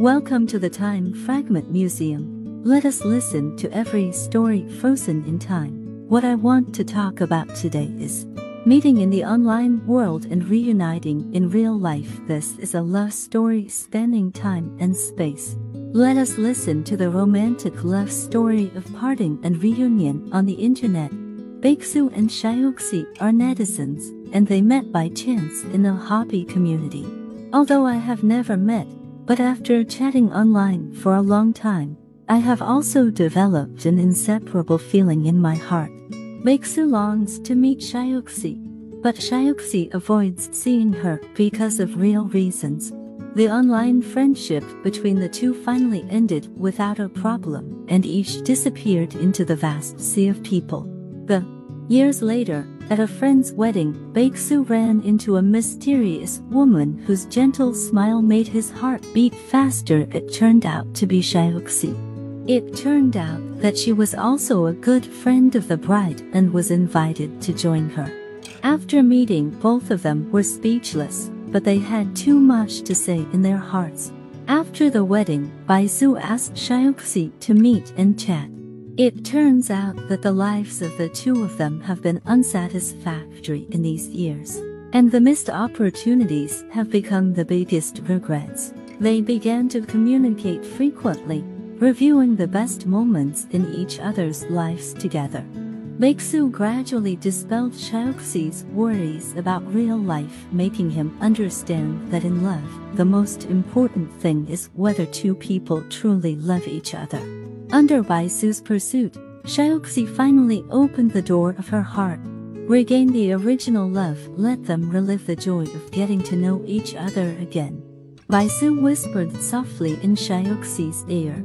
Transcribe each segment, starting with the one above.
Welcome to the Time Fragment Museum. Let us listen to every story frozen in time. What I want to talk about today is meeting in the online world and reuniting in real life. This is a love story spanning time and space. Let us listen to the romantic love story of parting and reunion on the internet. Baeksu and Xiaoxi are netizens, and they met by chance in a hobby community. Although I have never met, but after chatting online for a long time, I have also developed an inseparable feeling in my heart. Meixu longs to meet Xiaoxi, but Xiaoxi avoids seeing her because of real reasons. The online friendship between the two finally ended without a problem, and each disappeared into the vast sea of people. The years later, at a friend's wedding, Baeksu ran into a mysterious woman whose gentle smile made his heart beat faster. It turned out to be Xiaoxi. It turned out that she was also a good friend of the bride and was invited to join her. After meeting, both of them were speechless, but they had too much to say in their hearts. After the wedding, Baeksu asked Xiaoxi to meet and chat. It turns out that the lives of the two of them have been unsatisfactory in these years, and the missed opportunities have become the biggest regrets. They began to communicate frequently, reviewing the best moments in each other's lives together. Baeksu gradually dispelled Xiaoxi's worries about real life, making him understand that in love, the most important thing is whether two people truly love each other. Under Baeksu's pursuit, Xiaoxi finally opened the door of her heart. Regain the original love, let them relive the joy of getting to know each other again. Baeksu whispered softly in Xiaoxi's ear.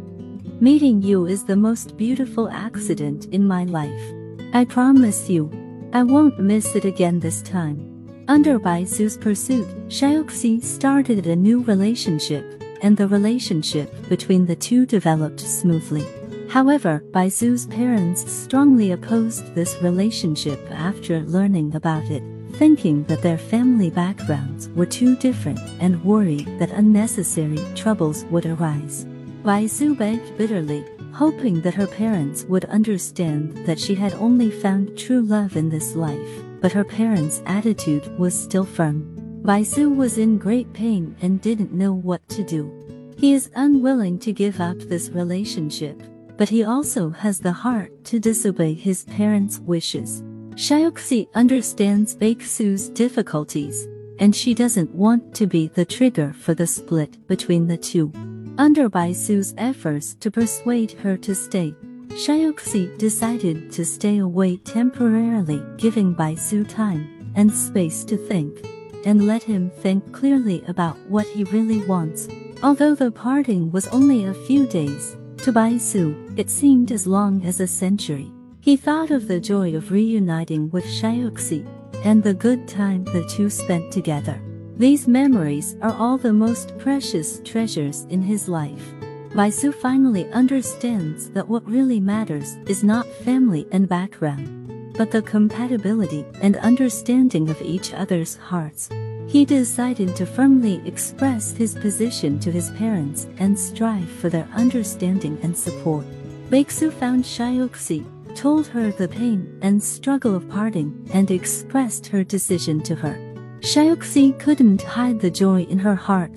Meeting you is the most beautiful accident in my life. I promise you, I won't miss it again this time. Under Baeksu's pursuit, Xiaoxi started a new relationship and the relationship between the two developed smoothly. However, Baeksu's parents strongly opposed this relationship after learning about it, thinking that their family backgrounds were too different and worried that unnecessary troubles would arise. Baeksu begged bitterly, hoping that her parents would understand that she had only found true love in this life, but her parents' attitude was still firm. Baeksu was in great pain and didn't know what to do. He is unwilling to give up this relationship, but he also has the heart to disobey his parents' wishes. Xiaoxi understands Baeksu's difficulties, and she doesn't want to be the trigger for the split between the two. Under Baeksu's efforts to persuade her to stay, Xiaoxi decided to stay away temporarily, giving Baeksu time and space to think and let him think clearly about what he really wants. Although the parting was only a few days, to Baeksu, it seemed as long as a century. He thought of the joy of reuniting with Xiaoxi and the good time the two spent together. These memories are all the most precious treasures in his life. Baeksu finally understands that what really matters is not family and background, but the compatibility and understanding of each other's hearts. He decided to firmly express his position to his parents and strive for their understanding and support. Baeksu found Xiaoxi, told her the pain and struggle of parting, and expressed her decision to her. Xiaoxi couldn't hide the joy in her heart.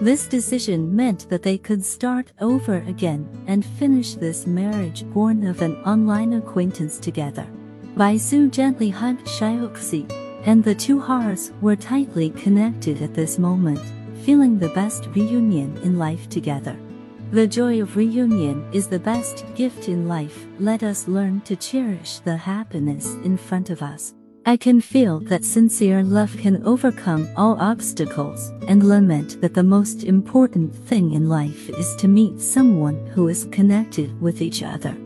This decision meant that they could start over again and finish this marriage born of an online acquaintance together. Baeksu gently hugged Xiaoxi, and the two hearts were tightly connected at this moment, feeling the best reunion in life together. The joy of reunion is the best gift in life. Let us learn to cherish the happiness in front of us. I can feel that sincere love can overcome all obstacles and lament that the most important thing in life is to meet someone who is connected with each other.